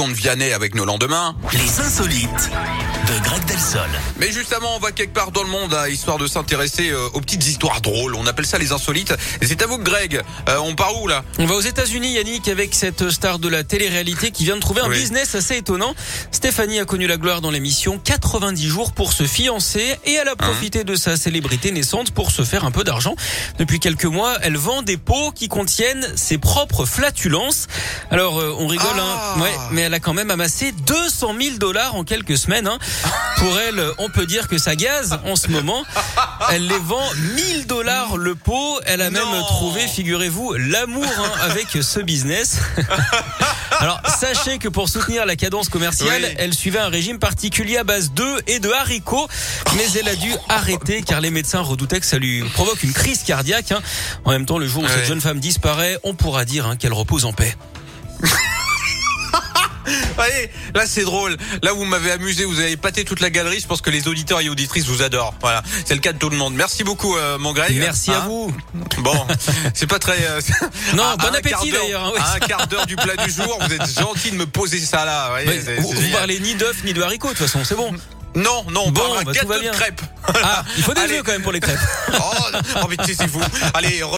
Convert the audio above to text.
secondes Vianney avec nos lendemains. Les insolites Mais justement, on va quelque part dans le monde, hein, histoire de s'intéresser euh, aux petites histoires drôles. On appelle ça les insolites. Et c'est à vous, Greg. Euh, on part où là? On va aux États-Unis, Yannick, avec cette star de la télé-réalité qui vient de trouver un Oui. business assez étonnant. Stéphanie a connu la gloire dans l'émission 90 jours pour se fiancer et elle a profité de sa célébrité naissante pour se faire un peu d'argent. Depuis quelques mois, elle vend des pots qui contiennent ses propres flatulences. Alors, euh, on rigole, Ah. hein, ouais, mais elle a quand même amassé 200 000 dollars en quelques semaines. Hein. Pour on peut dire que ça gaze en ce moment. Elle les vend 1000 dollars le pot. Elle a même trouvé, figurez-vous, l'amour hein, avec ce business. Alors, sachez que pour soutenir la cadence commerciale, Oui. elle suivait un régime particulier à base d'œufs et de haricots, mais elle a dû arrêter car les médecins redoutaient que ça lui provoque une crise cardiaque. hein. En même temps, le jour où Ouais. cette jeune femme disparaît, on pourra dire hein, qu'elle repose en paix. Allez, là c'est drôle. Là vous m'avez amusé, vous avez épaté toute la galerie. Je pense que les auditeurs et auditrices vous adorent. Voilà, c'est le cas de tout le monde. Merci beaucoup, euh, mon Greg. Merci à Hein vous. Bon, c'est pas très. euh, Non, à- bon appétit, d'ailleurs, hein, oui. Un quart d'heure du plat du jour, vous êtes gentil de me poser ça là. vous voyez, c'est- vous, c'est vous parlez ni d'œufs ni de haricots, de toute façon, c'est bon. Non, non, on Bon, parle bah, gâteau de crêpes. Ah, il faut des Allez. œufs quand même pour les crêpes. Oh, oh mais taisez-vous. Allez.